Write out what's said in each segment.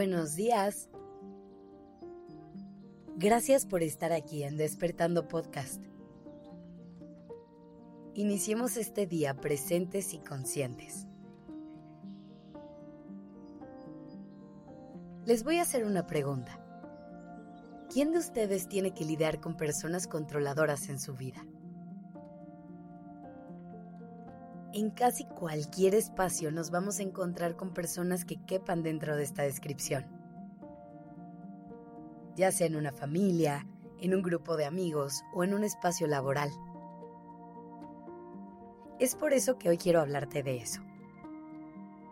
Buenos días. Gracias por estar aquí en Despertando Podcast. Iniciemos este día presentes y conscientes. Les voy a hacer una pregunta. ¿Quién de ustedes tiene que lidiar con personas controladoras en su vida? En casi cualquier espacio nos vamos a encontrar con personas que quepan dentro de esta descripción. Ya sea en una familia, en un grupo de amigos o en un espacio laboral. Es por eso que hoy quiero hablarte de eso.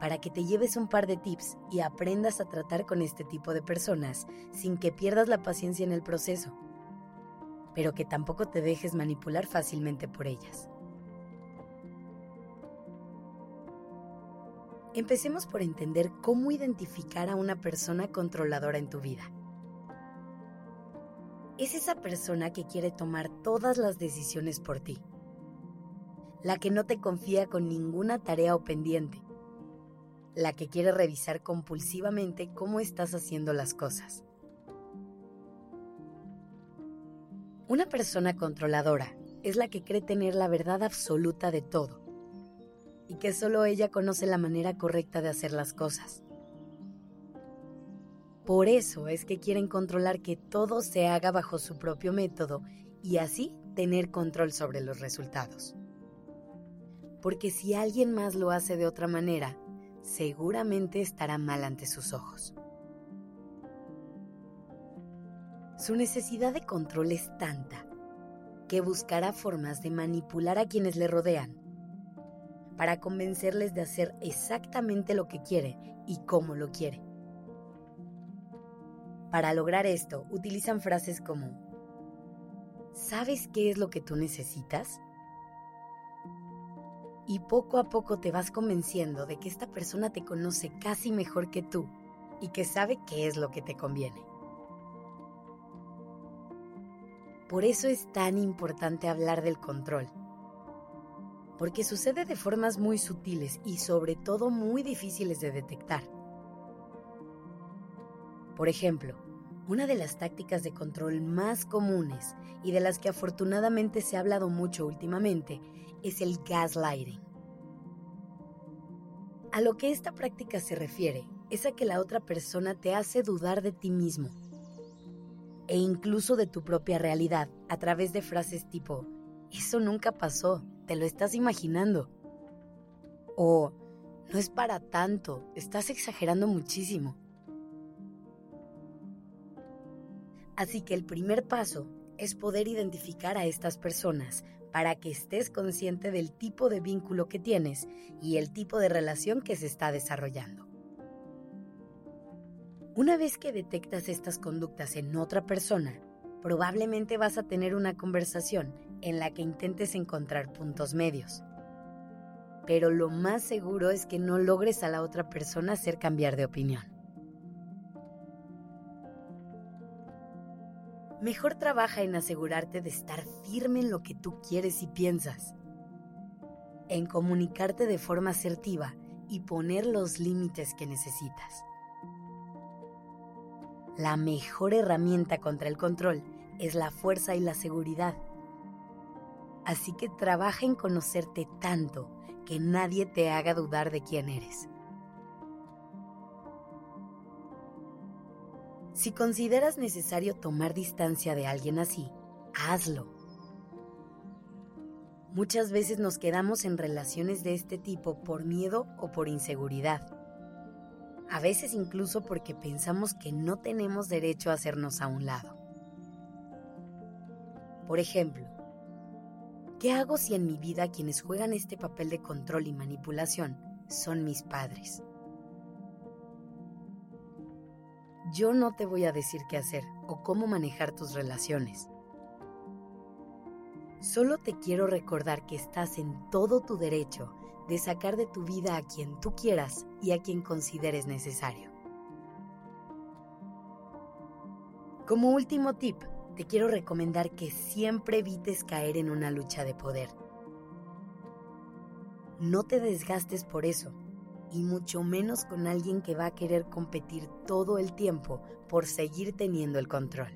Para que te lleves un par de tips y aprendas a tratar con este tipo de personas sin que pierdas la paciencia en el proceso, pero que tampoco te dejes manipular fácilmente por ellas. Empecemos por entender cómo identificar a una persona controladora en tu vida. Es esa persona que quiere tomar todas las decisiones por ti. La que no te confía con ninguna tarea o pendiente. La que quiere revisar compulsivamente cómo estás haciendo las cosas. Una persona controladora es la que cree tener la verdad absoluta de todo y que solo ella conoce la manera correcta de hacer las cosas. Por eso es que quieren controlar que todo se haga bajo su propio método y así tener control sobre los resultados. Porque si alguien más lo hace de otra manera, seguramente estará mal ante sus ojos. Su necesidad de control es tanta que buscará formas de manipular a quienes le rodean para convencerles de hacer exactamente lo que quiere y cómo lo quiere. Para lograr esto, utilizan frases como, ¿sabes qué es lo que tú necesitas? Y poco a poco te vas convenciendo de que esta persona te conoce casi mejor que tú y que sabe qué es lo que te conviene. Por eso es tan importante hablar del control porque sucede de formas muy sutiles y sobre todo muy difíciles de detectar. Por ejemplo, una de las tácticas de control más comunes y de las que afortunadamente se ha hablado mucho últimamente es el gaslighting. A lo que esta práctica se refiere es a que la otra persona te hace dudar de ti mismo e incluso de tu propia realidad a través de frases tipo, eso nunca pasó, te lo estás imaginando. O no es para tanto, estás exagerando muchísimo. Así que el primer paso es poder identificar a estas personas para que estés consciente del tipo de vínculo que tienes y el tipo de relación que se está desarrollando. Una vez que detectas estas conductas en otra persona, probablemente vas a tener una conversación en la que intentes encontrar puntos medios. Pero lo más seguro es que no logres a la otra persona hacer cambiar de opinión. Mejor trabaja en asegurarte de estar firme en lo que tú quieres y piensas, en comunicarte de forma asertiva y poner los límites que necesitas. La mejor herramienta contra el control es la fuerza y la seguridad. Así que trabaja en conocerte tanto que nadie te haga dudar de quién eres. Si consideras necesario tomar distancia de alguien así, hazlo. Muchas veces nos quedamos en relaciones de este tipo por miedo o por inseguridad a veces incluso porque pensamos que no tenemos derecho a hacernos a un lado. Por ejemplo, ¿qué hago si en mi vida quienes juegan este papel de control y manipulación son mis padres? Yo no te voy a decir qué hacer o cómo manejar tus relaciones. Solo te quiero recordar que estás en todo tu derecho de sacar de tu vida a quien tú quieras y a quien consideres necesario. Como último tip, te quiero recomendar que siempre evites caer en una lucha de poder. No te desgastes por eso, y mucho menos con alguien que va a querer competir todo el tiempo por seguir teniendo el control.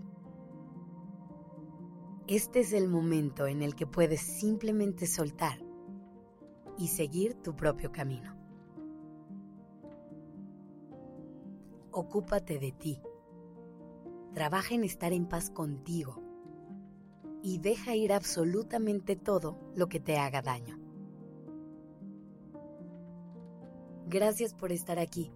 Este es el momento en el que puedes simplemente soltar y seguir tu propio camino. Ocúpate de ti. Trabaja en estar en paz contigo y deja ir absolutamente todo lo que te haga daño. Gracias por estar aquí.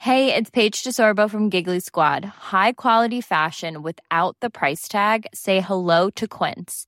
Hey, it's Paige DeSorbo from Giggly Squad. High quality fashion without the price tag. Say hello to Quince.